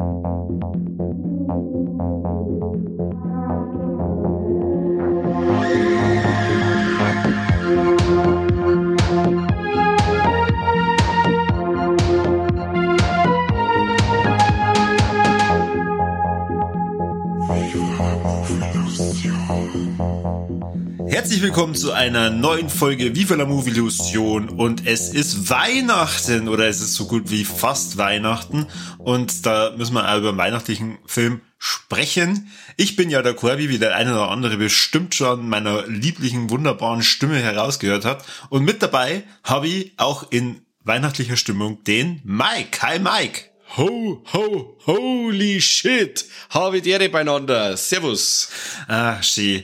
Thank you. Willkommen zu einer neuen Folge Viva la Movie Illusion und es ist Weihnachten oder es ist so gut wie fast Weihnachten und da müssen wir über einen weihnachtlichen Film sprechen. Ich bin ja der Corby, wie der eine oder andere bestimmt schon meiner lieblichen, wunderbaren Stimme herausgehört hat und mit dabei habe ich auch in weihnachtlicher Stimmung den Mike. Hi Mike! Ho, ho, holy shit! Habe die Ehre beieinander. Servus. Ah, schön.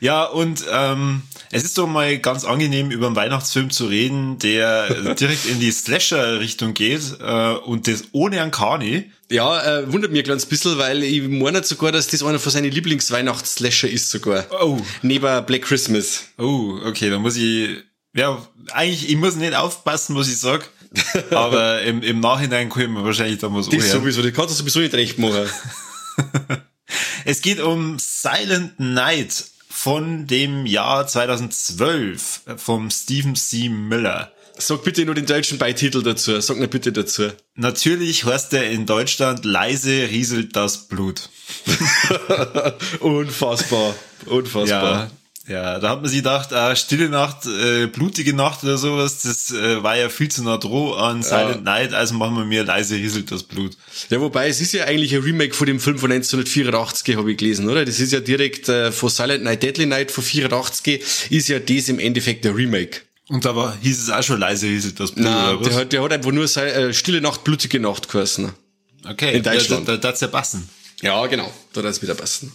Ja, und ähm, es ist doch mal ganz angenehm, über einen Weihnachtsfilm zu reden, der direkt in die Slasher-Richtung geht äh, und das ohne einen Kani. Ja, äh, wundert mich ein kleines bisschen, weil ich meine sogar, dass das einer von seinen Lieblingsweihnachts-Slasher ist sogar. Oh. Neben Black Christmas. Oh, okay, dann muss ich... Ja, eigentlich, ich muss nicht aufpassen, was ich sag. Aber im, im Nachhinein können wir wahrscheinlich da was Das sowieso, das kannst du sowieso nicht recht machen. Es geht um Silent Night von dem Jahr 2012 vom Stephen C. Miller. Sag bitte nur den deutschen Beititel dazu. Sag mir bitte dazu. Natürlich heißt er in Deutschland leise rieselt das Blut. Unfassbar. Unfassbar. Ja, ja, da hat man sich gedacht, ah, stille Nacht, äh, blutige Nacht oder sowas, das äh, war ja viel zu nah droh an Silent ja. Night, also machen wir mir leise rieselt das Blut. Ja, wobei es ist ja eigentlich ein Remake von dem Film von 1984, habe ich gelesen, oder? Das ist ja direkt äh, von Silent Night, Deadly Night von 84, ist ja das im Endeffekt der Remake. Und da war, hieß es auch schon leise rieselt das Blut, Nein, oder was? Der hat, der hat einfach nur äh, Stille Nacht, blutige Nacht geheißen. Okay, in Deutschland. Da, da, da, ja passen. Ja, genau, da darf es wieder passen.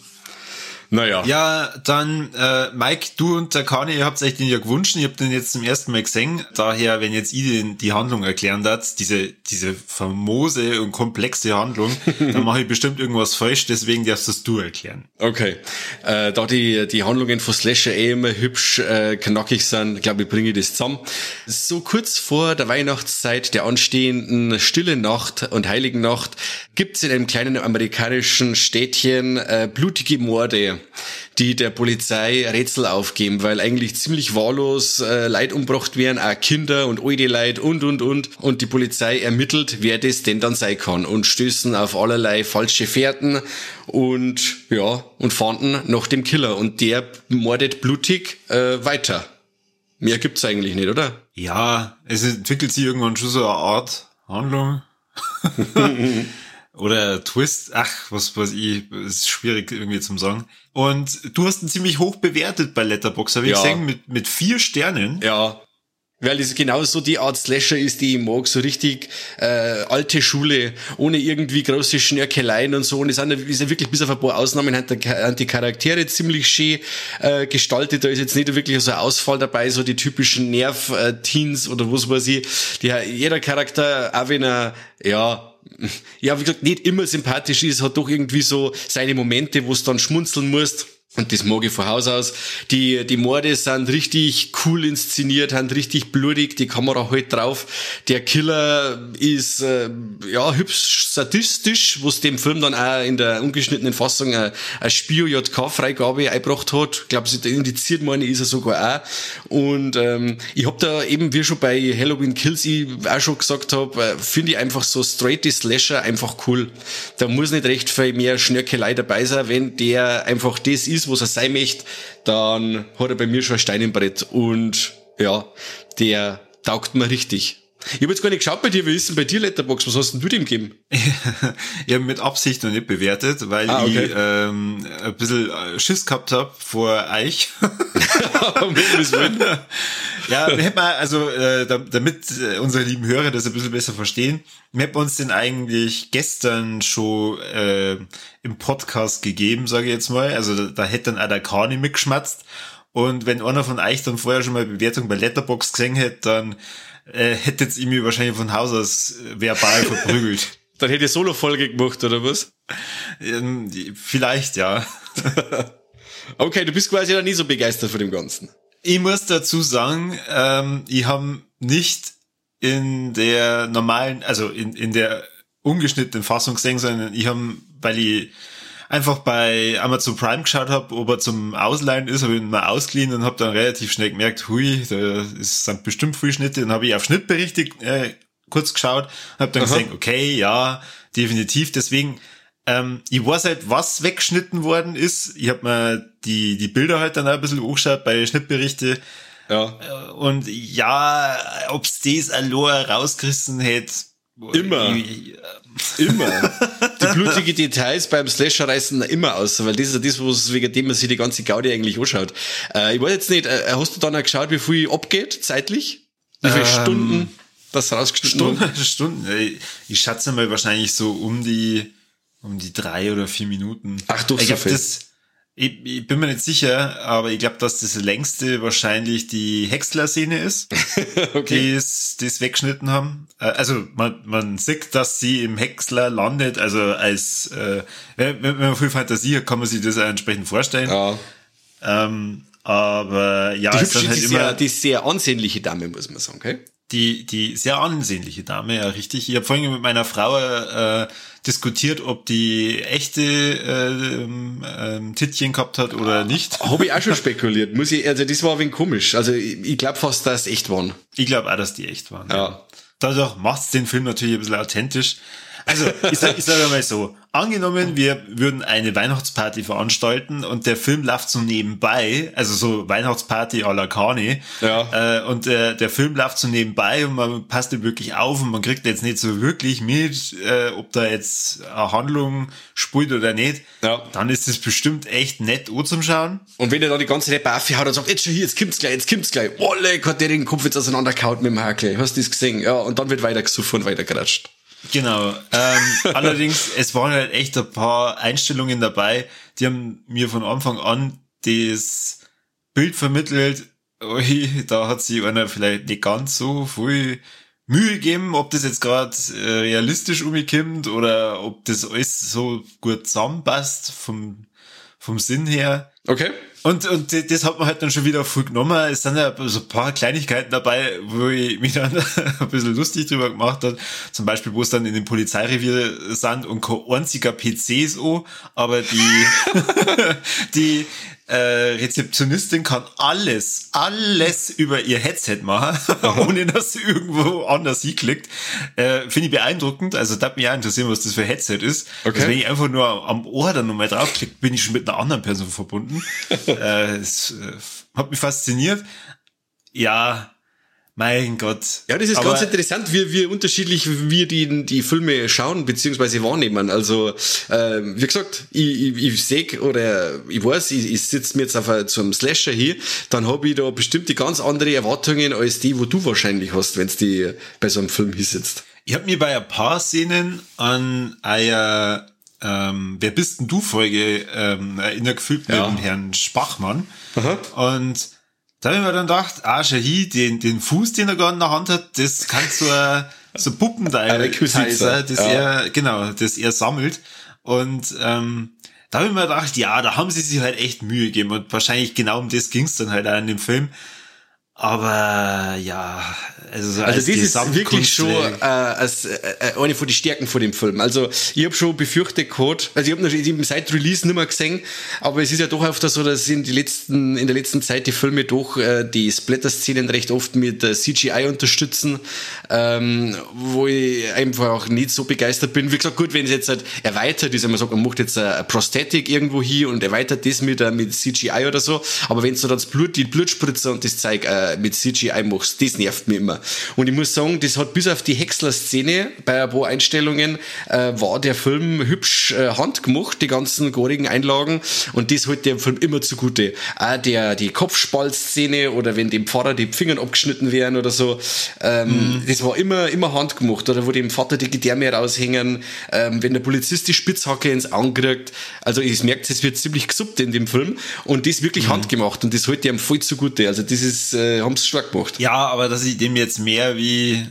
Naja. Ja, dann, äh, Mike, du und der Kani, ihr habt euch den ja gewünscht, ich habt den jetzt zum ersten Mal gesehen. Daher, wenn jetzt ich den, die Handlung erklären darf, diese, diese famose und komplexe Handlung, dann mache ich bestimmt irgendwas falsch, deswegen darfst das du erklären. Okay. Äh, da die, die Handlungen von Slasher eh immer hübsch äh, knackig sind, glaube ich, bringe ich das zusammen. So kurz vor der Weihnachtszeit der anstehenden Stille Nacht und Heiligen Nacht gibt's in einem kleinen amerikanischen Städtchen äh, blutige Morde die der Polizei Rätsel aufgeben, weil eigentlich ziemlich wahllos äh, Leid umgebracht werden, auch Kinder und alte Leid und, und, und. Und die Polizei ermittelt, wer das denn dann sein kann und stößen auf allerlei falsche Fährten und, ja, und fanden nach dem Killer. Und der mordet blutig äh, weiter. Mehr gibt's eigentlich nicht, oder? Ja, es entwickelt sich irgendwann schon so eine Art Handlung. oder Twist, ach, was weiß ich, ist schwierig irgendwie zum sagen. Und du hast ihn ziemlich hoch bewertet bei Letterboxd, habe ich ja. gesehen, mit, mit vier Sternen. Ja. Weil es genau so die Art Slasher ist, die ich mag, so richtig äh, alte Schule, ohne irgendwie große Schnörkeleien und so. Und es sind ja wirklich bis auf ein paar Ausnahmen hat die Charaktere ziemlich schön äh, gestaltet. Da ist jetzt nicht wirklich so ein Ausfall dabei, so die typischen Nerv-Teens oder was weiß ich. Die, jeder Charakter, auch wenn er, ja, ja, wie gesagt, nicht immer sympathisch ist, hat doch irgendwie so seine Momente, wo es dann schmunzeln musst. Und das mag ich von Haus aus. Die, die Morde sind richtig cool inszeniert, sind richtig blutig, die Kamera halt drauf. Der Killer ist, äh, ja, hübsch sadistisch, was dem Film dann auch in der ungeschnittenen Fassung eine, Spio-JK-Freigabe eingebracht hat. Ich glaube, indiziert meine ist er sogar auch. Und ähm, ich hab da eben, wie schon bei Halloween Kills ich auch schon gesagt habe, äh, finde ich einfach so straight Slasher einfach cool. Da muss nicht recht viel mehr Schnörkelei dabei sein, wenn der einfach das ist, ist, was er sein möchte, dann hat er bei mir schon ein Stein im Brett. Und ja, der taugt mir richtig. Ich habe jetzt gar nicht geschaut bei dir, wie ist denn bei dir Letterbox? Was hast denn du dem gegeben? ich habe mit Absicht noch nicht bewertet, weil ah, okay. ich ähm, ein bisschen äh, Schiss gehabt habe vor euch. ja, wir hätten mal, also äh, damit äh, unsere lieben Hörer das ein bisschen besser verstehen, wir hätten uns den eigentlich gestern schon äh, im Podcast gegeben, sage ich jetzt mal. Also da, da hätte dann auch der Kani mitgeschmatzt. Und wenn einer von euch dann vorher schon mal Bewertung bei Letterbox gesehen hätte, dann äh, hättet ihr mir wahrscheinlich von Haus aus äh, verbal verprügelt. Dann hätte ihr Solo-Folge gemacht, oder was? Ähm, vielleicht, ja. okay, du bist quasi dann nie so begeistert von dem Ganzen. Ich muss dazu sagen, ähm, ich habe nicht in der normalen, also in, in der ungeschnittenen Fassung gesehen, sondern ich habe, weil ich einfach bei Amazon Prime geschaut habe, ob er zum Ausleihen ist, habe ich ihn mal ausgeliehen und habe dann relativ schnell gemerkt, hui, da sind bestimmt viele Schnitte. Dann habe ich auf Schnittberichte äh, kurz geschaut, habe dann Aha. gesagt, okay, ja, definitiv. Deswegen, ähm, ich weiß halt, was weggeschnitten worden ist. Ich habe mir die, die Bilder halt dann auch ein bisschen angeschaut bei Schnittberichte. Ja. Äh, und ja, ob's das allein rausgerissen hätte, Immer. immer. Die blutige Details beim Slasher reißen immer aus, weil das ist ja das, was wegen dem man sich die ganze Gaudi eigentlich anschaut. Äh, ich weiß jetzt nicht, äh, hast du dann auch geschaut, wie viel abgeht, zeitlich? Wie viele ähm, Stunden das rausgeschnitten Stunden, Stunden. Ich schätze mal wahrscheinlich so um die, um die drei oder vier Minuten. Ach, du, ich so viel. Das, ich, ich bin mir nicht sicher, aber ich glaube, dass das längste wahrscheinlich die Häcksler-Szene ist, okay. die es, weggeschnitten haben. Äh, also man, man sieht, dass sie im Häcksler landet, also als äh, wenn, wenn man viel Fantasie hat, kann man sich das auch entsprechend vorstellen. Ja. Ähm, aber ja, die, hübsche, ist halt die, immer, sehr, die sehr ansehnliche Dame, muss man sagen, okay? die, die sehr ansehnliche Dame, ja, richtig. Ich habe vorhin mit meiner Frau äh, diskutiert, ob die echte äh, ähm, Tittchen gehabt hat oder nicht. Habe ich auch schon spekuliert. Muss ich, also das war ein wenig komisch. Also ich, ich glaube fast, dass echt waren. Ich glaube auch, dass die echt waren. Ja. ja. Dadurch macht's den Film natürlich ein bisschen authentisch. Also, ich sage ich sag mal so, angenommen, wir würden eine Weihnachtsparty veranstalten und der Film läuft so nebenbei, also so Weihnachtsparty à la Carne, ja. äh, und äh, der Film läuft so nebenbei und man passt da wirklich auf und man kriegt jetzt nicht so wirklich mit, äh, ob da jetzt eine Handlung spielt oder nicht, ja. dann ist das bestimmt echt nett Schauen. Und wenn er da die ganze Zeit Buffy hat und sagt, jetzt schon hier, jetzt kommt's gleich, jetzt kommt's gleich, Wolle, hat der den Kopf jetzt auseinandergehauen mit dem Hakel, hast du das gesehen? Ja, und dann wird weiter gesucht und weiter geratscht. Genau. Ähm, allerdings, es waren halt echt ein paar Einstellungen dabei, die haben mir von Anfang an das Bild vermittelt, ui, da hat sich einer vielleicht nicht ganz so viel Mühe gegeben, ob das jetzt gerade äh, realistisch umgekommt oder ob das alles so gut zusammenpasst vom, vom Sinn her. Okay. Und, und das hat man halt dann schon wieder voll genommen. Es sind ja so ein paar Kleinigkeiten dabei, wo ich mich dann ein bisschen lustig drüber gemacht habe. Zum Beispiel, wo es dann in dem Polizeirevier sind und kein einziger PC so, aber die, die, äh, Rezeptionistin kann alles, alles über ihr Headset machen, ohne dass sie irgendwo anders hinklickt. Äh, Finde ich beeindruckend. Also da mich auch interessieren, was das für Headset ist. Okay. Also wenn ich einfach nur am Ohr dann nochmal draufklicke, bin ich schon mit einer anderen Person verbunden. äh, es äh, hat mich fasziniert. Ja, mein Gott. Ja, das ist Aber ganz interessant, wie, wie unterschiedlich wir die, die Filme schauen bzw. wahrnehmen. Also, äh, wie gesagt, ich, ich, ich sehe oder ich weiß, ich, ich sitze mir jetzt auf zum Slasher hier, dann habe ich da bestimmte ganz andere Erwartungen als die, wo du wahrscheinlich hast, wenn die bei so einem Film hier sitzt. Ich habe mir bei ein paar Szenen an eine ähm, Wer bist denn du Folge ähm, erinnert gefühlt ja. mit dem Herrn Spachmann. Aha. Und da habe ich mir dann gedacht, ah, Shahi, den, den Fuß, den er gerade in der Hand hat, das kann so ein so Puppenteil sein, das ja. er, genau, das er sammelt. Und ähm, da habe ich mir gedacht, ja, da haben sie sich halt echt Mühe gegeben und wahrscheinlich genau um das ging's dann halt auch in dem Film. Aber ja, also, so also das ist wirklich schon äh, als, äh, äh, eine von den Stärken von dem Film. Also ich habe schon befürchtet gehabt, also ich habe noch seit Release nicht mehr gesehen, aber es ist ja doch öfter so, dass in, die letzten, in der letzten Zeit die Filme doch äh, die Splatter-Szenen recht oft mit äh, CGI unterstützen, ähm, wo ich einfach auch nicht so begeistert bin. Wie gesagt, gut, wenn es jetzt halt erweitert ist, wenn man sagt, man macht jetzt eine Prosthetik irgendwo hier und erweitert das mit, äh, mit CGI oder so, aber wenn so das Blut, die Blutspritzer und das Zeug äh, mit CGI machst, das nervt mich immer. Und ich muss sagen, das hat bis auf die Häcksler-Szene bei ein paar Einstellungen äh, war der Film hübsch äh, handgemacht, die ganzen gorigen Einlagen und das hat dem Film immer zugute. Auch der, die Kopfspaltszene oder wenn dem Pfarrer die Finger abgeschnitten werden oder so, ähm, mhm. das war immer, immer handgemacht. Oder wo dem Vater die Gedärme raushängen, ähm, wenn der Polizist die Spitzhacke ins Auge Also ich merke, es wird ziemlich gesuppt in dem Film und das wirklich mhm. handgemacht und das hält dem voll zugute. Also das ist, äh, haben sie stark gemacht. Ja, aber dass ich dem jetzt mehr wie,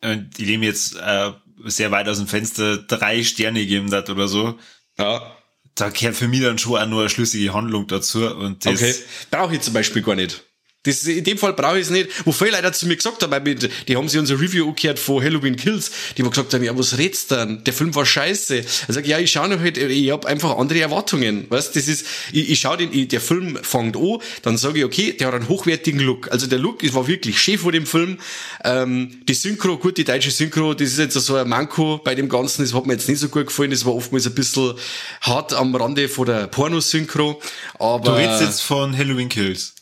äh, die dem jetzt äh, sehr weit aus dem Fenster drei Sterne gegeben hat oder so. Ja. Da gehört für mich dann schon auch nur eine schlüssige Handlung dazu. Und das okay. Brauche ich zum Beispiel gar nicht. Das, in dem Fall brauche ich es nicht. Wo viele Leute zu mir gesagt haben, weil die haben sich unser Review angehört von Halloween Kills, die haben gesagt ja, was redst du denn? Der Film war scheiße. Ich sag, ja, ich schaue noch halt, ich habe einfach andere Erwartungen. Weißt, das ist, ich, ich schaue den, der Film fängt an, dann sage ich, okay, der hat einen hochwertigen Look. Also der Look, war wirklich schön vor dem Film. Ähm, die Synchro, gut, die deutsche Synchro, das ist jetzt so ein Manko bei dem Ganzen, das hat mir jetzt nicht so gut gefallen, das war oftmals ein bisschen hart am Rande von der Pornosynchro. Aber, du redest jetzt von Halloween Kills.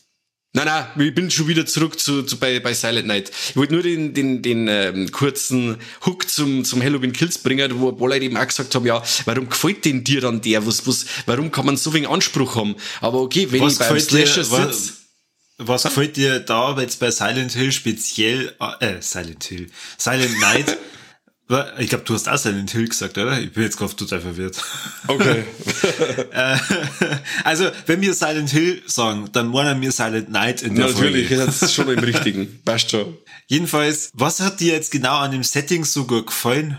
Nein, nein, ich bin schon wieder zurück zu, zu bei, bei Silent Night. Ich wollte nur den, den, den ähm, kurzen Hook zum, zum Halloween Kills bringen, wo ein paar Leute eben auch gesagt haben, ja, warum gefällt denn dir dann der? Was, was, warum kann man so wenig Anspruch haben? Aber okay, wenn was ich beim Slasher sitze... Was gefällt dir da jetzt bei Silent Hill speziell, äh, Silent Hill, Silent Night Ich glaube, du hast auch Silent Hill gesagt, oder? Ich bin jetzt gerade total verwirrt. Okay. Äh, also, wenn wir Silent Hill sagen, dann meinen wir Silent Night in der Natürlich, Folge. das ist schon im Richtigen. Passt schon. Jedenfalls, was hat dir jetzt genau an dem Setting so gut gefallen?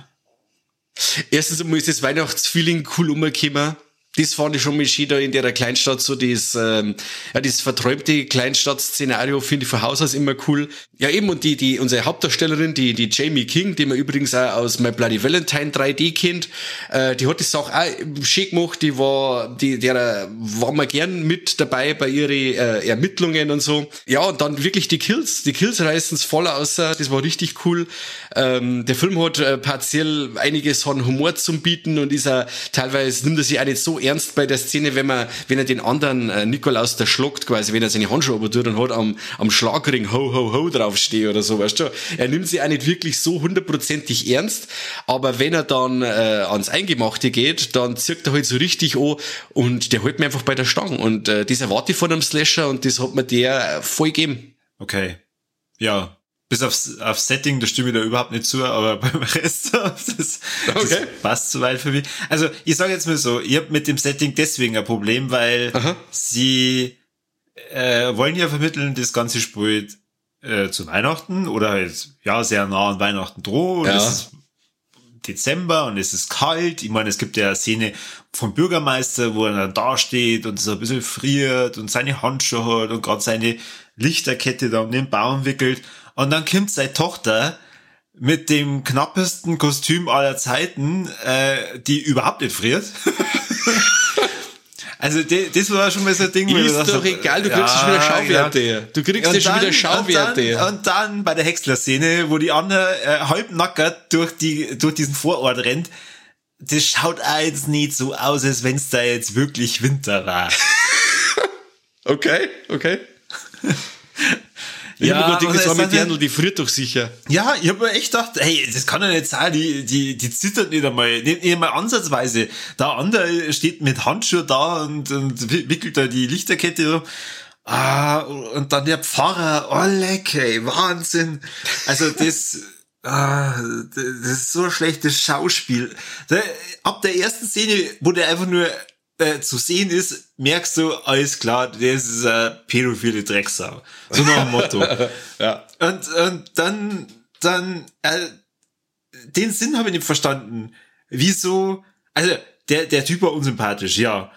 Erstens einmal ist das Weihnachtsfeeling cool umgekommen das fand ich schon mal schön da in der Kleinstadt, so das, ähm, ja, das verträumte Kleinstadt-Szenario finde ich von Haus aus immer cool. Ja, eben, und die, die, unsere Hauptdarstellerin, die, die Jamie King, die man übrigens auch aus My Bloody Valentine 3D kennt, äh, die hat das auch, auch schön gemacht, die war, die, der war mal gern mit dabei bei ihren äh, Ermittlungen und so. Ja, und dann wirklich die Kills, die Kills reißen's voll aus, das war richtig cool. Ähm, der Film hat äh, partiell einiges an Humor zum Bieten und ist auch, teilweise nimmt er sich auch nicht so ernst bei der Szene, wenn man, wenn er den anderen äh, Nikolaus da schluckt, quasi, wenn er seine Handschuhe tut und hat am, am Schlagring ho ho ho draufstehe oder so, weißt du? Er nimmt sie auch nicht wirklich so hundertprozentig ernst, aber wenn er dann äh, ans Eingemachte geht, dann zirkt er halt so richtig an und der hält mir einfach bei der Stange und äh, das erwarte ich von einem Slasher und das hat mir der äh, voll gegeben. Okay. Ja, bis aufs, aufs Setting, da stimme ich da überhaupt nicht zu, aber beim Rest, das, okay. das passt zu weit für mich. Also, ich sage jetzt mal so, ich habe mit dem Setting deswegen ein Problem, weil Aha. sie äh, wollen ja vermitteln, das Ganze spielt äh, zu Weihnachten oder halt, ja, sehr nah an Weihnachten droh ja. es ist Dezember und es ist kalt. Ich meine, es gibt ja eine Szene vom Bürgermeister, wo er dann da steht und so ein bisschen friert und seine Handschuhe hat und gerade seine Lichterkette da um den Baum wickelt. Und dann kommt seine Tochter mit dem knappesten Kostüm aller Zeiten, äh, die überhaupt nicht friert. also das war schon mal so ein Ding. Ist doch dachte, egal, du kriegst ja, schon wieder Schauwerte. Ja. Du kriegst ja schon wieder Schauwerte. Und dann, und dann bei der Häcksler-Szene, wo die andere äh, halbnackert durch, die, durch diesen Vorort rennt, das schaut auch jetzt nicht so aus, als wenn es da jetzt wirklich Winter war. okay, okay. Ich ja, habe gedacht, das war mit Dirndl, die friert doch sicher. Ja, ich habe mir echt gedacht, hey, das kann ja nicht sein, die, die, die zittert nicht einmal, nicht, nicht einmal ansatzweise. Der andere steht mit Handschuhe da und, und wickelt da die Lichterkette Ah, und dann der Pfarrer, oh leck, ey, Wahnsinn. Also das, ah, das ist so ein schlechtes Schauspiel. ab der ersten Szene, wo der einfach nur äh, zu sehen ist, merkst du, alles klar, das ist eine pädophile Drecksau. So nach dem Motto. ja. Und, und dann, dann, äh, den Sinn habe ich nicht verstanden. Wieso, also, der, der Typ war unsympathisch, ja.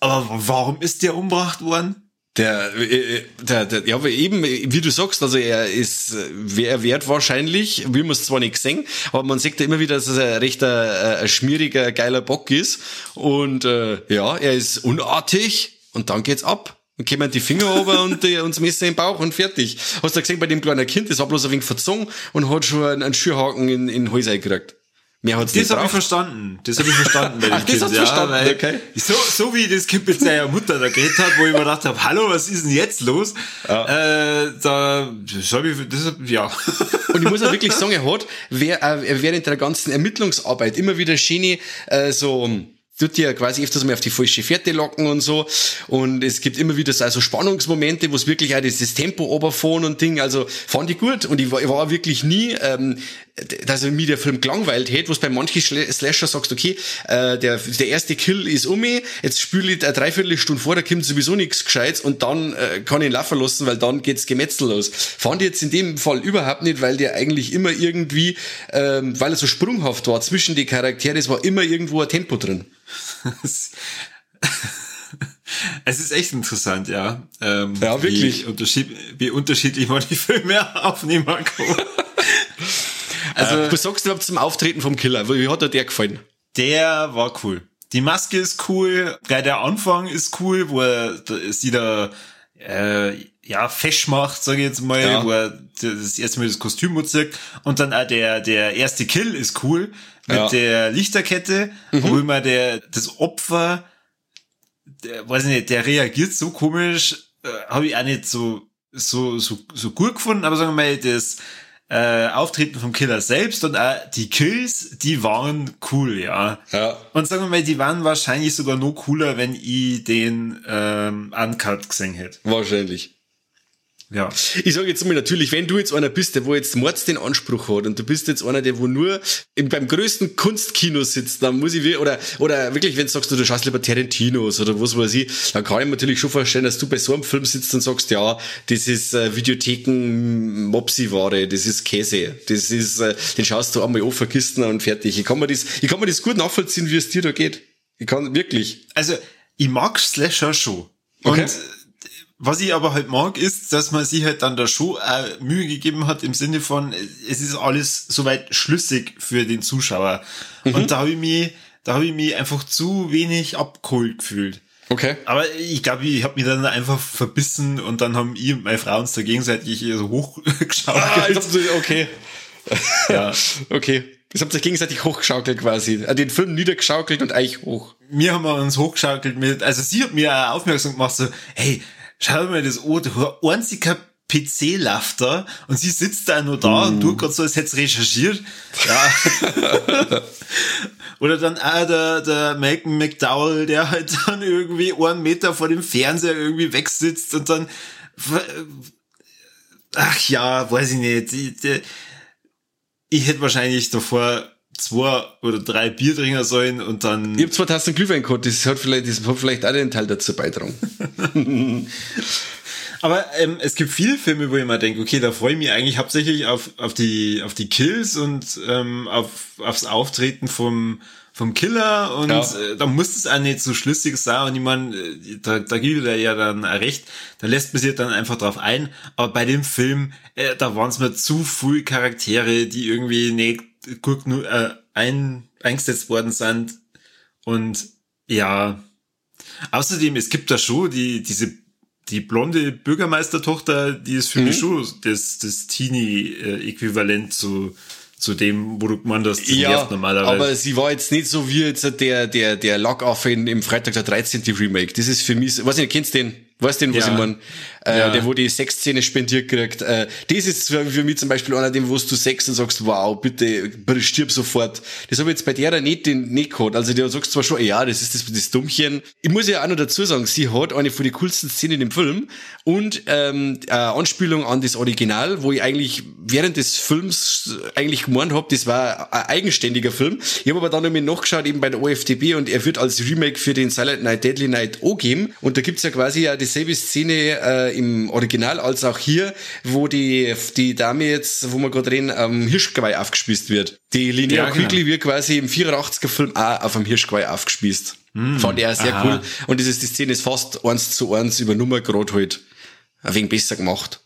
Aber warum ist der umgebracht worden? Der, äh, der, der, ja, eben, wie du sagst, also er ist, er wert wahrscheinlich, wir haben es zwar nicht gesehen, aber man sieht ja immer wieder, dass er ein recht ein, ein schmieriger, geiler Bock ist. Und äh, ja, er ist unartig und dann geht's ab. Dann kämen die Finger runter und, äh, und das Messer im Bauch und fertig. Hast du gesehen, bei dem kleinen Kind, das war bloß ein wenig verzogen und hat schon einen, einen Schürhaken in, in den Hals gekriegt. Mehr hat's das habe ich verstanden. Das habe ich verstanden bei dem Ach, Kind. Das ja, verstanden, okay. So, so wie das Kind mit seiner Mutter da geredet hat, wo ich mir gedacht habe, hallo, was ist denn jetzt los? Ja. Äh, da, das habe ich, das, ja. Und ich muss auch wirklich sagen, er hat äh, während der ganzen Ermittlungsarbeit immer wieder schöne, äh, so, tut dir quasi öfters mal auf die falsche Fährte locken und so. Und es gibt immer wieder so also Spannungsmomente, wo es wirklich auch dieses Tempo oberfahren und Ding. Also fand ich gut. Und ich war, ich war wirklich nie, ähm, dass mir der Film gelangweilt hätte, wo es bei manchen Slasher sagst, okay, äh, der, der erste Kill ist um mich, jetzt spüle ich eine Dreiviertelstunde vor, da kommt sowieso nichts Gescheites und dann äh, kann ich ihn laufen lassen, weil dann geht's Gemetzel los. Fand ich jetzt in dem Fall überhaupt nicht, weil der eigentlich immer irgendwie, ähm, weil er so sprunghaft war zwischen die Charaktere, es war immer irgendwo ein Tempo drin. Es ist echt interessant, ja. Ähm, ja, wirklich. Wie, unterschied wie unterschiedlich man die Filme aufnehmen kann. also, äh, was sagst du überhaupt zum Auftreten vom Killer? Wie hat dir der gefallen? Der war cool. Die Maske ist cool, gleich der Anfang ist cool, wo er sie da äh, ja fesch macht, sage ich jetzt mal, ja. wo er das erste Mal das Kostüm anzieht. Und dann auch der, der erste Kill ist cool mit ja. der Lichterkette, mhm. wo immer der, das Opfer, der, weiß ich nicht, der reagiert so komisch, äh, habe ich auch nicht so, so, so, so gut gefunden, aber sagen wir mal, das, äh, Auftreten vom Killer selbst und auch die Kills, die waren cool, ja. ja. Und sagen wir mal, die waren wahrscheinlich sogar noch cooler, wenn ich den ähm, Uncut gesehen hätte. Wahrscheinlich. Ja. Ich sage jetzt mal natürlich, wenn du jetzt einer bist, der wo jetzt Mords den Anspruch hat und du bist jetzt einer, der wo nur im, beim größten Kunstkino sitzt, dann muss ich, oder, oder wirklich, wenn du sagst, du schaust lieber Tarantinos oder was weiß ich, dann kann ich mir natürlich schon vorstellen, dass du bei so einem Film sitzt und sagst, ja, das ist äh, Videotheken Mopsi-Ware, das ist Käse, das ist, äh, den schaust du einmal auf, vergisst und fertig. Ich kann mir das, ich kann mir das gut nachvollziehen, wie es dir da geht. Ich kann wirklich. Also, ich mag Slasher schon. Okay. Und was ich aber halt mag, ist, dass man sich halt dann da schon auch Mühe gegeben hat im Sinne von, es ist alles soweit schlüssig für den Zuschauer. Mhm. Und da habe ich mich, da habe ich mich einfach zu wenig abgeholt gefühlt. Okay. Aber ich glaube, ich habe mich dann einfach verbissen und dann haben ich und meine Frau uns da gegenseitig so hochgeschaut. Ah, okay. ja. Okay. Das habt ihr gegenseitig hochgeschaukelt quasi. Äh, den Film niedergeschaukelt und euch hoch. Wir haben uns hochgeschaukelt mit, also sie hat mir aufmerksam gemacht, so, hey, schau mir das an, du einziger PC-Lafter und sie sitzt da nur da uh. und du gerade so, als hättest recherchiert. Ja. Oder dann auch der, der Malcolm McDowell, der halt dann irgendwie einen Meter vor dem Fernseher irgendwie wegsitzt und dann, ach ja, weiß ich nicht, ich, ich hätte wahrscheinlich davor zwei oder drei Bier trinken sollen und dann. Ich habe zwei Tassen Glühwein gehabt, das hat vielleicht, das hat vielleicht auch den Teil dazu beitragen. Aber ähm, es gibt viele Filme, wo ich mir denke, okay, da freue ich mich eigentlich hauptsächlich auf, auf, die, auf die Kills und ähm, auf, aufs Auftreten vom, vom Killer und ja. äh, da muss es auch nicht so schlüssig sein und ich meine, äh, da, da gibt er ja dann recht, da lässt man sich dann einfach drauf ein, aber bei dem Film, äh, da waren es mir zu viele Charaktere, die irgendwie nicht gut nur äh, ein, eingesetzt worden sind. Und ja, außerdem, es gibt da schon die, diese, die blonde Bürgermeistertochter, die ist für mhm. mich schon das, das Teenie-Äquivalent zu, zu dem, wo du gemeint hast, ja, normalerweise. aber sie war jetzt nicht so wie jetzt der, der, der Lock-Off in, im Freitag der 13. Remake. Das ist für mich, weiß nicht, kennst den? Weißt du, was ja. ich meine? Äh, ja. Der, wo die Sexszene spendiert kriegt. Äh, das ist für mich zum Beispiel einer, dem, wo du Sex und sagst, wow, bitte, stirb sofort. Das habe ich jetzt bei der nicht, den, nicht gehabt. Also der sagt zwar schon, ja, das ist das, das Dummchen. Ich muss ja auch noch dazu sagen, sie hat eine von den coolsten Szenen im Film und ähm, äh, Anspielung an das Original, wo ich eigentlich während des Films eigentlich gemeint habe, das war ein eigenständiger Film. Ich habe aber dann nochmal nachgeschaut, eben bei der OFDB und er wird als Remake für den Silent Night Deadly Night O geben. Und da gibt's ja quasi ja dieselbe Szene äh, im Original als auch hier, wo die, die Dame jetzt, wo wir gerade reden, am Hirschgeweih aufgespießt wird. Die Linnea ja, genau. Quigley wird quasi im 84er Film auch auf einem Hirschgeweih aufgespießt. Mm, Fand er sehr aha. cool. Und das ist, die Szene ist fast eins zu eins über Nummer gerade halt. Ein wenig besser gemacht.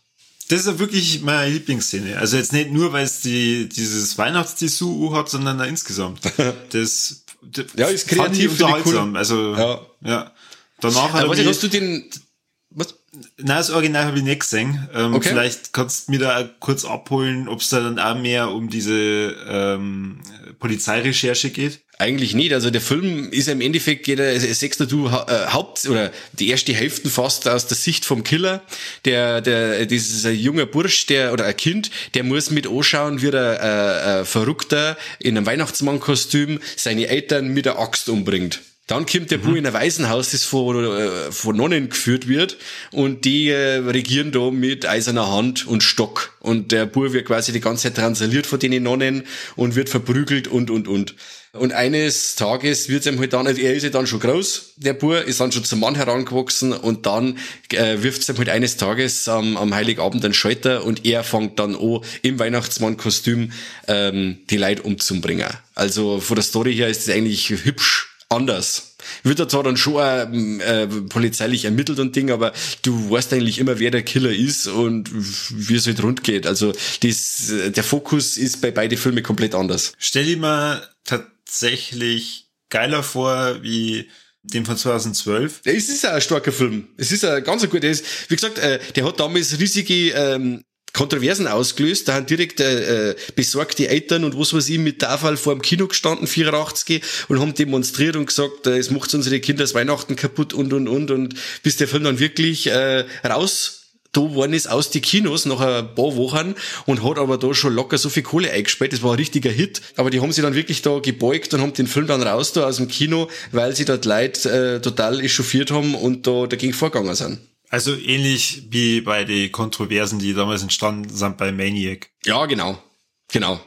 Das ist ja wirklich meine Lieblingsszene. Also jetzt nicht nur, weil es die, dieses Weihnachtsdessous hat, sondern insgesamt. Das, das ja, ist kreativ unterhaltsam. Cool. Also, ja. ja. Danach Aber was, hast du den, Nein, das Original habe ich nicht gesehen. Ähm, okay. Vielleicht kannst du mir da kurz abholen, ob es da dann auch mehr um diese ähm, Polizeirecherche geht. Eigentlich nicht. Also der Film ist im Endeffekt, geht er, sechster du äh, Haupt oder die erste Hälfte fast aus der Sicht vom Killer. Der, der, das ist ein junger Bursch, der oder ein Kind, der muss mit anschauen, wie der äh, äh, Verrückter in einem Weihnachtsmannkostüm seine Eltern mit der Axt umbringt. Dann kommt der mhm. Bub in ein Waisenhaus, das von, äh, von Nonnen geführt wird und die äh, regieren da mit eiserner Hand und Stock. Und der Bub wird quasi die ganze Zeit transaliert von den Nonnen und wird verprügelt und, und, und. Und eines Tages wird ihm halt dann, er ist ja dann schon groß, der Bub ist dann schon zum Mann herangewachsen und dann äh, wirft ihm halt eines Tages ähm, am Heiligabend einen Schalter und er fängt dann an, im Weihnachtsmannkostüm ähm, die Leute umzubringen. Also von der Story her ist es eigentlich hübsch anders. Wird da zwar dann schon äh, polizeilich ermittelt und Ding, aber du weißt eigentlich immer, wer der Killer ist und wie es halt rund geht. Also das, der Fokus ist bei beide Filme komplett anders. Stell dir mal tatsächlich geiler vor, wie den von 2012. Es ist ein starker Film. Es ist ein ganz guter. Wie gesagt, äh, der hat damals riesige ähm, Kontroversen ausgelöst. Da haben direkt äh, äh, besorgte Eltern und was weiß ich mit Tafel vor dem Kino gestanden, 84 und haben demonstriert und gesagt, äh, es macht unsere Kinder das Weihnachten kaputt und und und und bis der Film dann wirklich äh, raus da worden ist aus die Kinos nach ein paar Wochen und hat aber da schon locker so viel Kohle eingespielt. Das war ein richtiger Hit. Aber die haben sich dann wirklich da gebeugt und haben den Film dann raus da aus dem Kino, weil sie dort Leute äh, total echauffiert haben und da dagegen vorgegangen sind. Also ähnlich wie bei den Kontroversen, die damals entstanden sind bei Maniac. Ja, genau. Genau.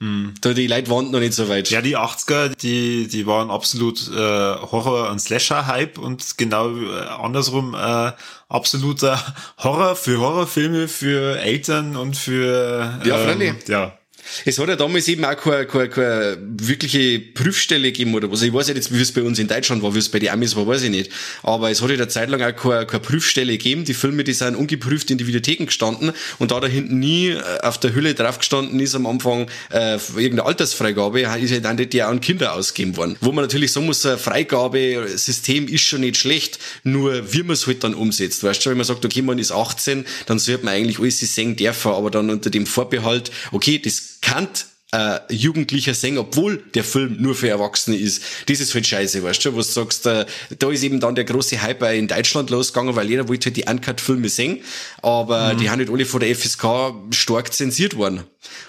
Mhm. Da die Leute waren noch nicht so weit. Ja, die 80er, die, die waren absolut äh, Horror- und Slasher-Hype und genau äh, andersrum äh, absoluter Horror für Horrorfilme, für Eltern und für ja, ähm, ja, es hat ja damals eben auch keine, keine, keine wirkliche Prüfstelle gegeben oder was. Ich weiß ja nicht, wie es bei uns in Deutschland war, wie es bei den Amis war, weiß ich nicht. Aber es hat ja eine Zeit lang auch keine, keine Prüfstelle gegeben. Die Filme, die sind ungeprüft in die Videotheken gestanden und da da hinten nie äh, auf der Hülle drauf gestanden ist am Anfang äh, irgendeine Altersfreigabe, ist ja dann die auch an Kinder ausgegeben worden. Wo man natürlich sagen muss, ein Freigabesystem ist schon nicht schlecht, nur wie man es halt dann umsetzt. Weißt du, wenn man sagt, okay, man ist 18, dann sollte man eigentlich alles sehen dürfen, aber dann unter dem Vorbehalt, okay, das kann äh, Jugendlicher singen, obwohl der Film nur für Erwachsene ist. Das ist halt scheiße, weißt du, wo du sagst, äh, da ist eben dann der große Hype in Deutschland losgegangen, weil jeder wollte halt die Uncut-Filme singen, aber mhm. die haben halt alle von der FSK stark zensiert worden.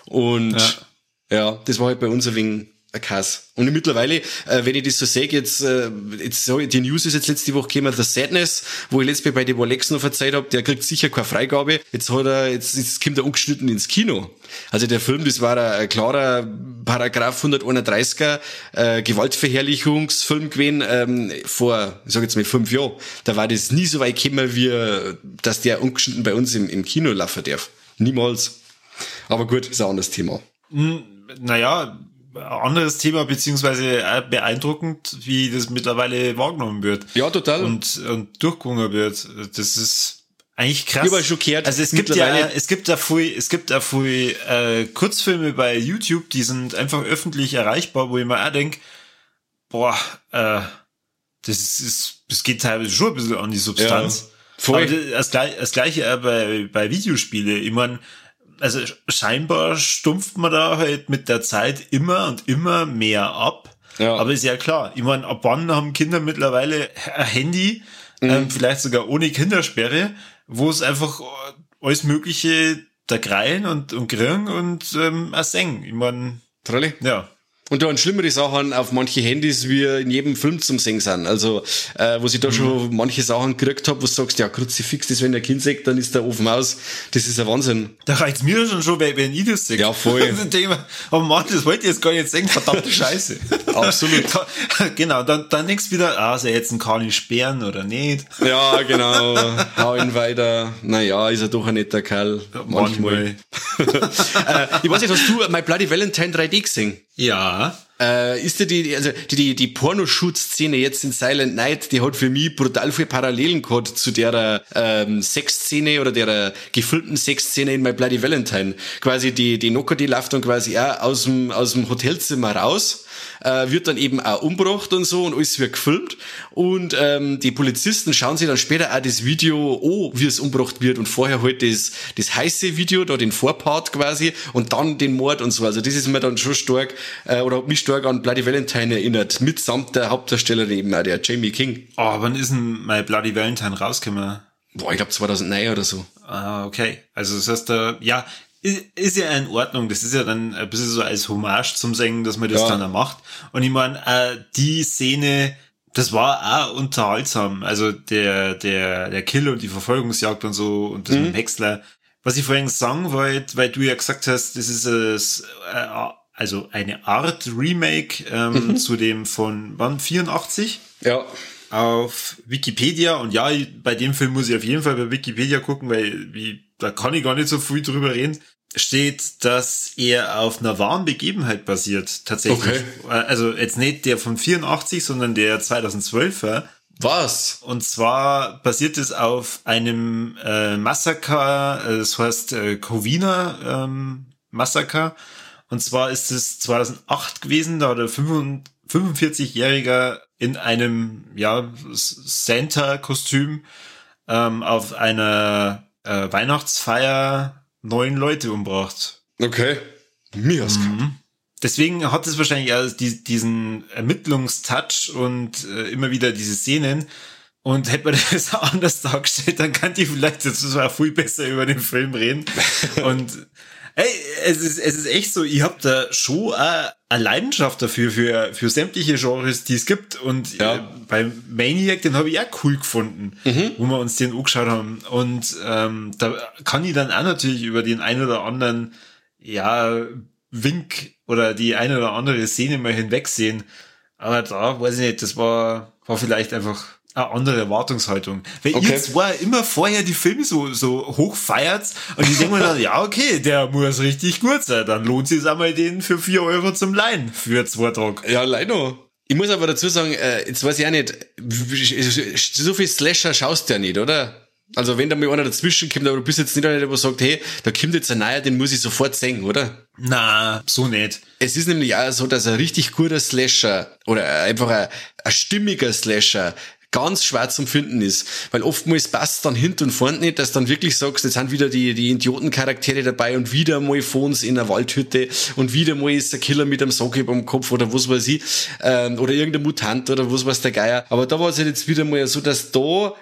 Und ja, ja das war halt bei uns ein wenig Kass. Und mittlerweile, äh, wenn ich das so sehe, jetzt, äh, jetzt so, die News ist jetzt letzte Woche gekommen, der Sadness, wo ich letztes Mal bei dem Alex noch verzeiht habe, der kriegt sicher keine Freigabe. Jetzt hat er, jetzt, jetzt kommt er ungeschnitten ins Kino. Also der Film, das war ein, ein klarer Paragraph 131er äh, Gewaltverherrlichungsfilm gewesen ähm, vor, ich sag jetzt mal fünf Jahren. Da war das nie so weit gekommen, wie dass der ungeschnitten bei uns im, im Kino laufen darf. Niemals. Aber gut, ist ein anderes Thema. Hm, naja, anderes Thema, beziehungsweise beeindruckend, wie das mittlerweile wahrgenommen wird. Ja, total. Und, und durchgungen wird. Das ist eigentlich krass. War schockiert. Also es gibt ja, es gibt da viel, es gibt da viel äh, Kurzfilme bei YouTube, die sind einfach öffentlich erreichbar, wo ich mir auch denke, boah, äh, das ist, das geht teilweise schon ein bisschen an die Substanz. Ja, voll. Aber das, das gleiche auch bei, bei Videospiele. Ich meine, also scheinbar stumpft man da halt mit der Zeit immer und immer mehr ab. Ja. Aber ist ja klar, ich meine, ab wann haben Kinder mittlerweile ein Handy, mhm. ähm, vielleicht sogar ohne Kindersperre, wo es einfach alles Mögliche da greilen und, und grillen und ähm, auch singen. Ich meine, ja. Und da waren schlimmere Sachen auf manche Handys wie in jedem Film zum Singen sind. Also, äh, wo ich da mhm. schon manche Sachen gekriegt habe, wo du sagst, ja, Kruzifix, das wenn der Kind sagt, dann ist der Ofen aus. Das ist ein Wahnsinn. Da reicht's mir schon schon, wenn ich das sehe. Ja, voll. Aber Mann, das wollte ich jetzt gar nicht sagen, verdammte Scheiße. Absolut. genau, dann, dann denkst du wieder, ah, ist er jetzt ein Kali Sperren oder nicht? Ja, genau. Hau ihn weiter. Naja, ist er doch ein netter Kerl. Manchmal. Manchmal. äh, ich weiß nicht, hast du My Bloody Valentine 3D gesehen? Ja. Äh, ist dir die, also die, die, die Pornoshoot-Szene jetzt in Silent Night, die hat für mich brutal viele Parallelen gehabt zu der ähm, Sexszene oder der gefilmten Sexszene in My Bloody Valentine. Quasi die, die Nocker, die läuft dann quasi auch aus dem, aus dem Hotelzimmer raus äh, wird dann eben auch umgebracht und so und alles wird gefilmt. Und ähm, die Polizisten schauen sich dann später auch das Video an, wie es umgebracht wird und vorher halt das, das heiße Video, da den Vorpart quasi und dann den Mord und so. Also das ist mir dann schon stark äh, oder hat mich stark an Bloody Valentine erinnert, mitsamt der Hauptdarstellerin eben auch, der Jamie King. Oh, wann ist denn My Bloody Valentine rausgekommen? Boah, ich glaube 2009 oder so. Ah, okay. Also das heißt, äh, ja, ist, ist ja in Ordnung. Das ist ja dann ein bisschen so als Hommage zum Singen, dass man das ja. dann auch macht. Und ich meine, äh, die Szene, das war auch unterhaltsam. Also der, der, der Kill und die Verfolgungsjagd und so und das mhm. mit dem Häcksler. Was ich vorhin sagen wollte, weil du ja gesagt hast, das ist es, äh, also eine Art Remake ähm, mhm. zu dem von wann 84? Ja. Auf Wikipedia und ja, bei dem Film muss ich auf jeden Fall bei Wikipedia gucken, weil wie da kann ich gar nicht so viel drüber reden. steht, dass er auf einer wahren Begebenheit basiert, tatsächlich. Okay. Also jetzt nicht der von 84, sondern der 2012er. Was? Und zwar basiert es auf einem äh, Massaker, äh, das heißt äh, Covina ähm, Massaker. Und zwar ist es 2008 gewesen, da hat ein 45-Jähriger in einem ja, Santa-Kostüm ähm, auf einer äh, Weihnachtsfeier neun Leute umbracht. Okay. Mir mhm. Deswegen hat es wahrscheinlich auch die, diesen Ermittlungstouch und äh, immer wieder diese Szenen. Und hätte man das anders dargestellt, dann kann die vielleicht jetzt zwar viel besser über den Film reden. und Hey, es ist, es ist echt so, ich hab da schon eine Leidenschaft dafür, für, für sämtliche Genres, die es gibt. Und ja. äh, beim Maniac, den habe ich auch cool gefunden, mhm. wo wir uns den angeschaut haben. Und ähm, da kann ich dann auch natürlich über den einen oder anderen, ja, Wink oder die eine oder andere Szene mal hinwegsehen. Aber da weiß ich nicht, das war, war vielleicht einfach eine andere Erwartungshaltung. Weil okay. ihr zwar immer vorher die Filme so, so hoch feiert und die denken dann, ja, okay, der muss richtig gut sein, dann lohnt sich einmal den für vier Euro zum Leihen für zwei Tage. Ja, leider. Ich muss aber dazu sagen, äh, jetzt weiß ich auch nicht, so viel Slasher schaust du ja nicht, oder? Also wenn da mal einer dazwischen kommt, aber du bist jetzt nicht einer, der sagt, hey, da kommt jetzt ein neuer, den muss ich sofort sehen, oder? Na, so nicht. Es ist nämlich auch so, dass ein richtig guter Slasher oder einfach ein, ein stimmiger Slasher ganz schwer zum Finden ist. Weil oftmals passt dann hinten und vorne nicht, dass dann wirklich sagst, jetzt sind wieder die, die Idiotencharaktere dabei und wieder mal Phones in einer Waldhütte und wieder mal ist der Killer mit einem Sockeb am Kopf oder was weiß ich, ähm, oder irgendein Mutant oder was weiß der Geier. Aber da war es halt jetzt wieder mal so, dass da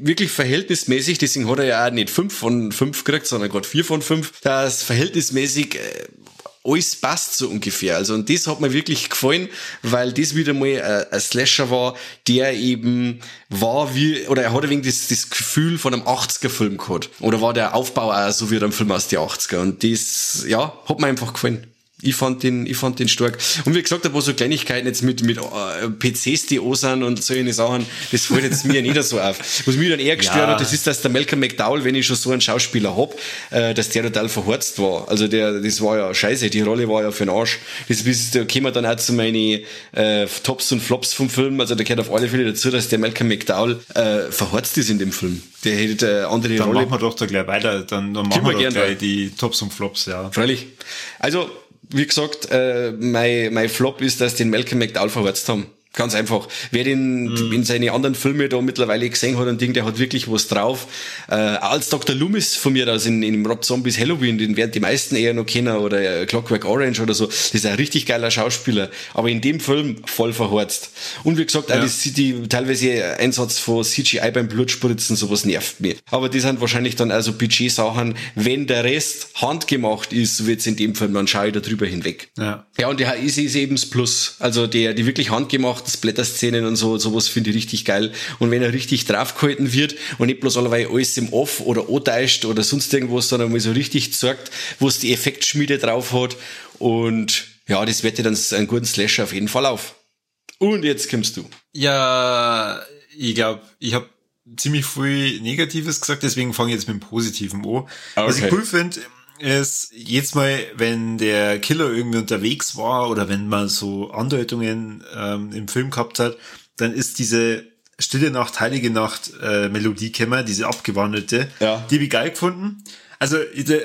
wirklich verhältnismäßig, deswegen hat er ja auch nicht fünf von fünf gekriegt, sondern gerade vier von fünf, dass verhältnismäßig äh, alles passt so ungefähr. Also und das hat mir wirklich gefallen, weil das wieder mal ein, ein Slasher war, der eben war wie, oder er hat wenig das, das Gefühl von einem 80er-Film gehabt. Oder war der Aufbau auch so wie einem Film aus den 80er. Und das, ja, hat mir einfach gefallen. Ich fand den, ich fand den stark. Und wie gesagt, da war so Kleinigkeiten jetzt mit, mit äh, PCs, die an sind und solche Sachen, das fällt jetzt mir nicht so auf. Was mich dann eher gestört ja. hat, das ist, dass der Malcolm McDowell, wenn ich schon so einen Schauspieler hab, äh, dass der total verhorzt war. Also der, das war ja scheiße, die Rolle war ja für den Arsch. Das, das, da kämen wir dann auch zu meinen äh, Tops und Flops vom Film. Also da gehört auf alle Fälle dazu, dass der Malcolm McDowell äh, verhorzt ist in dem Film. Der hätte äh, andere dann Rolle. Dann machen wir doch da gleich weiter. Dann, dann machen wir, wir doch gleich die Tops und Flops, ja. Freilich. Also, wie gesagt, äh, mein, mein Flop ist, dass den Malcolm McDowell verheizt haben. Ganz einfach. Wer den mhm. in seine anderen Filme da mittlerweile gesehen hat, ein Ding, der hat wirklich was drauf. Äh, als Dr. Loomis von mir aus in, in Rob Zombies Halloween, den werden die meisten eher noch kennen, oder Clockwork Orange oder so. Das ist ein richtig geiler Schauspieler. Aber in dem Film voll verhorzt. Und wie gesagt, ja. auch die, die teilweise Einsatz von CGI beim Blutspritzen, sowas nervt mich. Aber die sind wahrscheinlich dann also Budget-Sachen. Wenn der Rest handgemacht ist, so wird's in dem Film, dann schaue ich da drüber hinweg. Ja. Ja, und der ist, ist eben das Plus. Also der, die wirklich handgemacht macht, Splatter-Szenen und so, sowas finde ich richtig geil. Und wenn er richtig draufgehalten wird und nicht bloß allerweil alles im Off oder antäuscht oder sonst irgendwas, sondern mal so richtig zeigt, wo es die Effektschmiede drauf hat. Und ja, das wette dann einen guten Slasher auf jeden Fall auf. Und jetzt kommst du. Ja, ich glaube, ich habe ziemlich viel Negatives gesagt, deswegen fange ich jetzt mit dem Positiven an. Okay. Was ich cool finde, ist, jedes Mal, wenn der Killer irgendwie unterwegs war oder wenn man so Andeutungen ähm, im Film gehabt hat, dann ist diese Stille Nacht, Heilige Nacht äh, Melodie kämmer, diese abgewandelte, ja. die habe ich geil gefunden. Also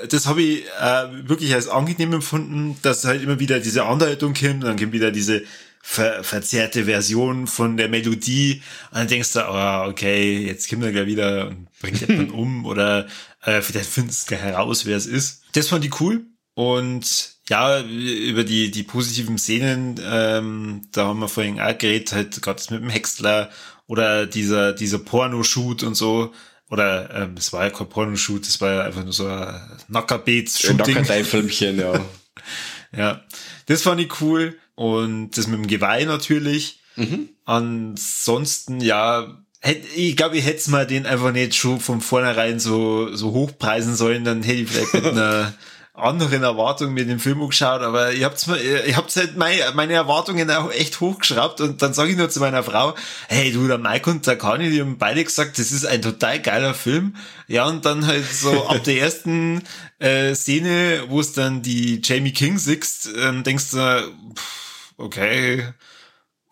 das habe ich äh, wirklich als angenehm empfunden, dass halt immer wieder diese Andeutung kommt, dann kommt wieder diese ver verzerrte Version von der Melodie und dann denkst du, oh, okay, jetzt kommt er gleich wieder und bringt jemanden um oder äh, vielleicht findest du heraus, wer es ist. Das fand ich cool. Und ja, über die, die positiven Szenen, ähm, da haben wir vorhin auch geredet, halt gerade mit dem Hexler oder dieser, dieser Pornoshoot und so. Oder ähm, es war ja kein Pornoshoot, es war ja einfach nur so ein Nackerbeets-Shooting. Filmchen, ja. ja, das fand ich cool. Und das mit dem Geweih natürlich. Mhm. Ansonsten, ja, ich glaube, ich hätte es mal den einfach nicht schon von vornherein so, so hochpreisen sollen, dann hätte ich vielleicht mit einer anderen Erwartungen mit dem Film geschaut, aber ihr habt mir, ihr habt halt meine, meine Erwartungen auch echt hochgeschraubt und dann sage ich nur zu meiner Frau, hey du, der Mike und der Kani, die haben beide gesagt, das ist ein total geiler Film. Ja, und dann halt so ab der ersten äh, Szene, wo es dann die Jamie King siehst, ähm, denkst du, pff, okay,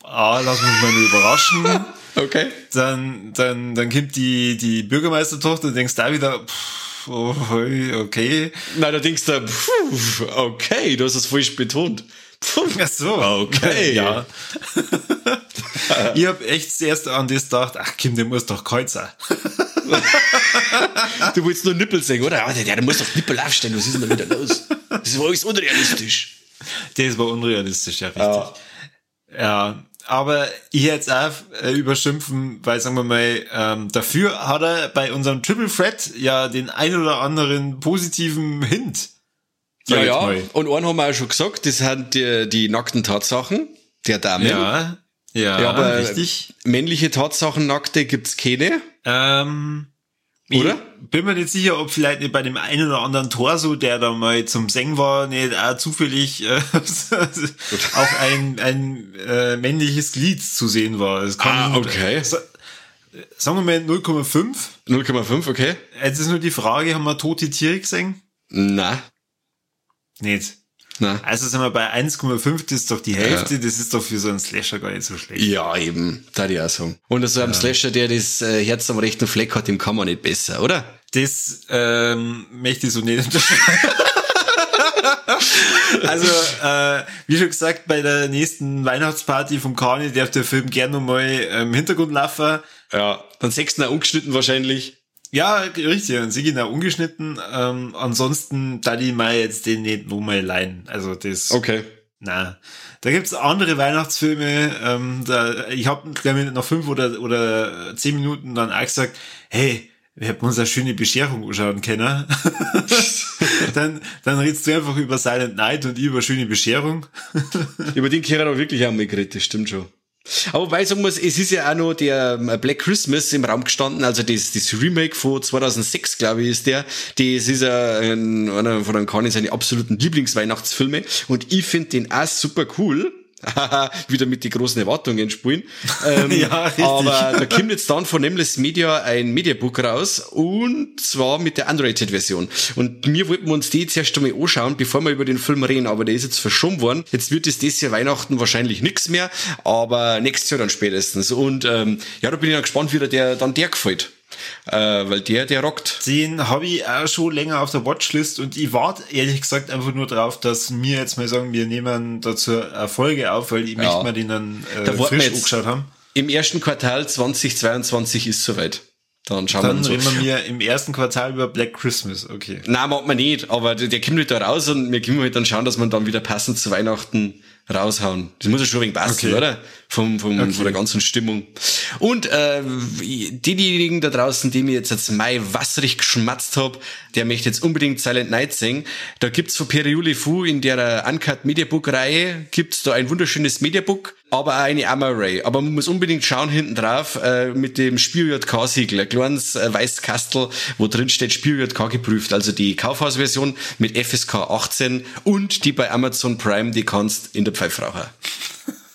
ah, lass uns mal überraschen. Okay. Dann, dann, dann kommt die, die Bürgermeistertochter und denkst da wieder, pff, oh, okay. Nein, da denkst du, pff, okay, du hast es falsch betont. Pff, Ach so. Okay. Ja. ich hab echt zuerst an das gedacht, ach Kim, der muss doch kalt sein. Du willst nur Nippel sehen, oder? Ja, der, der muss doch Nippel aufstellen, was ist denn da wieder los? Das ist alles unrealistisch. Das war unrealistisch, ja, richtig. Ja. Ja, aber ich jetzt auch äh, überschimpfen, weil sagen wir mal, ähm, dafür hat er bei unserem Triple Threat ja den ein oder anderen positiven Hint. Ja, ja. mal. Und einen haben wir auch schon gesagt, das sind die, die nackten Tatsachen der Dame. Ja, ja, Ja, aber richtig. männliche Tatsachen nackte gibt's keine. Ähm, Oder? Ich bin mir nicht sicher, ob vielleicht nicht bei dem einen oder anderen Torso, der da mal zum Singen war, nicht auch zufällig äh, auch ein, ein äh, männliches Glied zu sehen war. Es kann, Ah, okay. Sa sagen wir mal 0,5. 0,5, okay. Jetzt ist nur die Frage, haben wir tote Tiere gesehen? Na, Nicht. Na. Also sind wir bei 1,5, das ist doch die Hälfte, das ist doch für so einen Slasher gar nicht so schlecht. Ja, eben. Da ich auch sagen. Und so einem Slasher, der das äh, Herz am rechten Fleck hat, dem kann man nicht besser, oder? Das ähm, möchte ich so nicht unterschreiben. also, äh, wie schon gesagt, bei der nächsten Weihnachtsparty vom Kani darf der Film gerne nochmal im Hintergrund laufen. Ja. Dann sechsten auch ungeschnitten wahrscheinlich. Ja, richtig, und sie gehen auch ungeschnitten. Ähm, ansonsten, da die mal jetzt den nicht nochmal leihen. Also das, Okay. na. Da gibt's andere Weihnachtsfilme. Ähm, da, ich habe glaube ich nach fünf oder, oder zehn Minuten dann auch gesagt, hey, wir hätten uns eine schöne Bescherung anschauen können. dann, dann redest du einfach über Silent Night und ich über schöne Bescherung. Über den Kehrer aber wirklich auch mal geredet, das stimmt schon. Aber weil ich sagen muss, es ist ja auch noch der ähm, Black Christmas im Raum gestanden, also das, das Remake von 2006, glaube ich, ist der. Das ist ja ein, einer von Kanis seine absoluten Lieblingsweihnachtsfilme und ich finde den auch super cool. wieder mit die großen Erwartungen spielen. Ähm, Ja, richtig. Aber da kommt jetzt dann von Nameless Media ein Mediabook raus und zwar mit der Unrated-Version. Und mir wollten wir uns die jetzt erst einmal anschauen, bevor wir über den Film reden, aber der ist jetzt verschoben worden. Jetzt wird es dieses Jahr Weihnachten wahrscheinlich nix mehr, aber nächstes Jahr dann spätestens. Und ähm, ja, da bin ich ja gespannt, wie der, der dann der gefällt. Äh, weil der, der rockt. Den habe ich auch schon länger auf der Watchlist und ich warte ehrlich gesagt einfach nur drauf, dass wir jetzt mal sagen, wir nehmen dazu eine Folge auf, weil ich möchte mal den dann äh, Da frisch angeschaut haben. Im ersten Quartal 2022 ist soweit. Dann schauen Dann wir uns reden wir im ersten Quartal über Black Christmas, okay. Nein, macht man nicht, aber der, der kommt halt da raus und wir können halt dann schauen, dass man dann wieder passend zu Weihnachten raushauen. Das muss ja schon ein wenig passen, Okay. oder? Vom, vom, Okay. Von der ganzen Stimmung. Und äh, diejenigen da draußen, die mir jetzt als Mai wasserig geschmatzt hab, der möchte jetzt unbedingt Silent Night singen. Da gibt's von Periuli Fu in der Uncut Mediabook Reihe gibt's da ein wunderschönes Mediabook, aber auch eine Amara-Ray. Aber man muss unbedingt schauen hinten drauf äh, mit dem Spiel JK-Siegel, ein kleines äh, weißes Kastel, wo drin steht Spiel JK geprüft. Also die Kaufhausversion mit FSK 18 und die bei Amazon Prime, die kannst in der Pfeifraucher.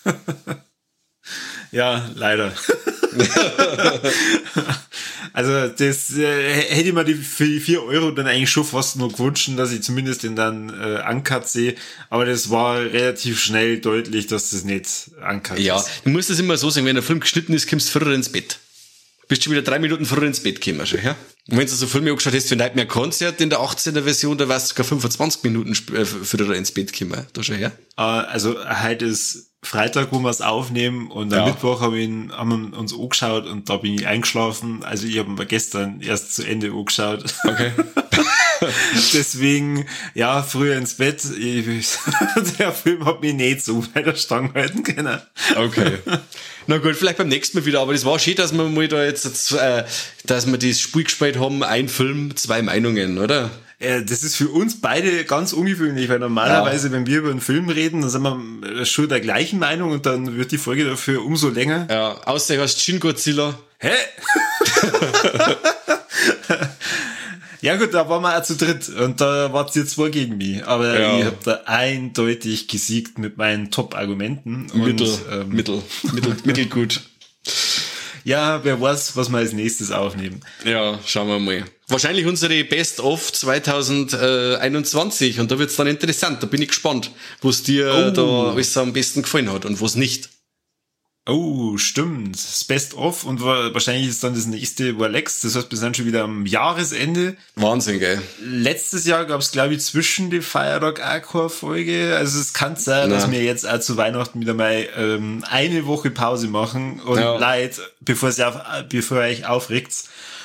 Ja, leider. also das äh, hätte ich mir die für die 4 Euro dann eigentlich schon fast nur gewünscht, dass ich zumindest den dann äh, uncut sehe. Aber das war relativ schnell deutlich, dass das nicht uncut Ja, ist. du musst es immer so sagen, wenn der Film geschnitten ist, kommst du früher ins Bett. Bist schon wieder drei Minuten früher ins Bett gekommen schon, ja? Und wenn du so Filme angeschaut hast für Nightmare Concert in der 18er Version, da warst du sogar 25 Minuten äh, früher ins Bett gekommen. Da schon her. Äh, also heute ist Freitag, wo wir es aufnehmen und am Ja. Mittwoch haben wir, ihn, haben wir uns angeschaut und da bin ich eingeschlafen. Also ich habe gestern erst zu Ende angeschaut. Okay. Deswegen, ja, früher ins Bett. Ich, der Film hat mich nicht so bei der Stange halten können. Okay. Na gut, vielleicht beim nächsten Mal wieder, aber das war schön, dass wir mal da jetzt, äh, dass wir das Spiel gespielt haben, ein Film, zwei Meinungen, oder? Äh, Das ist für uns beide ganz ungewöhnlich, weil normalerweise, wenn wir über einen Film reden, dann sind wir schon der gleichen Meinung und dann wird die Folge dafür umso länger. Ja, außer du hast Shin Godzilla. Hä? Ja gut, da waren wir auch zu dritt und da wart ihr zwei gegen mich. Aber Ja. ich habe da eindeutig gesiegt mit meinen Top-Argumenten. Mittel, ähm, Mittel, Mittel, mittelgut. Ja, wer weiß, was wir als nächstes aufnehmen. Ja, schauen wir mal. Wahrscheinlich unsere Best of 2021 und da wird's dann interessant. Da bin ich gespannt, was dir Oh. da alles am besten gefallen hat und was nicht. Oh, stimmt. Das Best of und wa- wahrscheinlich ist dann das nächste Warlex. Das heißt, wir sind schon wieder am Jahresende. Wahnsinn, gell? Letztes Jahr gab es, glaube ich, zwischen die Firerock Aqua Folge. Also es kann sein, Na. dass wir jetzt auch zu Weihnachten wieder mal ähm, eine Woche Pause machen. Und Ja. leid, bevor, auf, bevor ihr euch aufregt,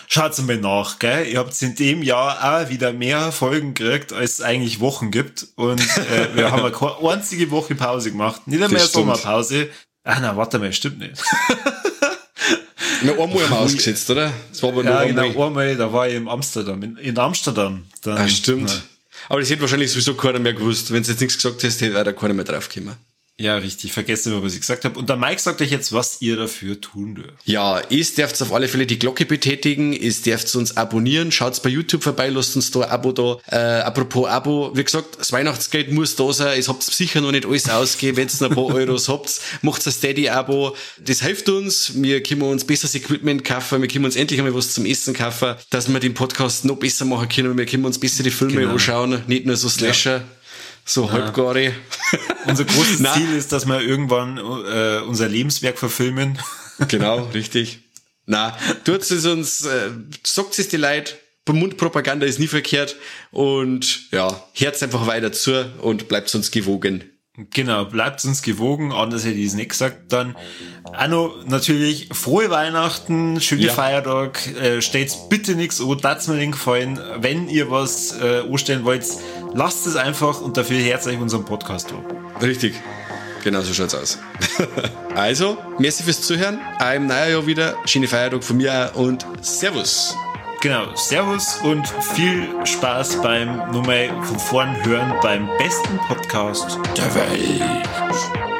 schaut's mal nach, gell? Ihr habt in dem Jahr auch wieder mehr Folgen gekriegt, als es eigentlich Wochen gibt. Und äh, wir haben eine einzige Woche Pause gemacht. Nicht einmal. Sommerpause. Ach na, warte mal, stimmt nicht. Na, einmal haben wir ausgesetzt, oder? Das war aber nur Ja, einmal. genau, einmal, da war ich in Amsterdam, in, in Amsterdam. Dann, Ah, stimmt. Aber das hätte wahrscheinlich sowieso keiner mehr gewusst. Wenn du jetzt nichts gesagt hast, hätte auch da keiner mehr draufgekommen. Ja, richtig, vergesst immer, was ich gesagt habe. Und der Mike sagt euch jetzt, was ihr dafür tun dürft. Ja, ihr dürft auf alle Fälle die Glocke betätigen, ihr dürft uns abonnieren, schaut bei YouTube vorbei, lasst uns da ein Abo da. Äh, apropos Abo, wie gesagt, das Weihnachtsgeld muss da sein, ihr habt sicher noch nicht alles ausgegeben, wenn ihr noch ein paar Euros habt, macht ein Steady-Abo, das hilft uns, wir können uns besseres Equipment kaufen, wir können uns endlich einmal was zum Essen kaufen, dass wir den Podcast noch besser machen können, wir können uns bessere Filme Genau. anschauen, nicht nur so Slasher, so halbgare. Unser großes. Ziel ist, dass wir irgendwann äh, unser Lebenswerk verfilmen. Genau, richtig. Na, tut es uns, äh, sagt es die Leute, Mundpropaganda ist nie verkehrt und ja, hört einfach weiter zu und bleibt uns gewogen. Genau, bleibt uns gewogen, anders hätte ich es nicht gesagt. Dann Anno, natürlich frohe Weihnachten, schöne Ja. Feiertag, äh, stellt bitte nichts an, lasst mir den gefallen. Wenn ihr was äh, anstellen wollt, lasst es einfach und dafür hört euch unseren Podcast an. Richtig. Genau so schaut's aus. also, merci fürs Zuhören. Im Neujahr wieder. Schöne Feiertag von mir auch und Servus. Genau, Servus und viel Spaß beim Nummer von vorn hören beim besten Podcast der Welt.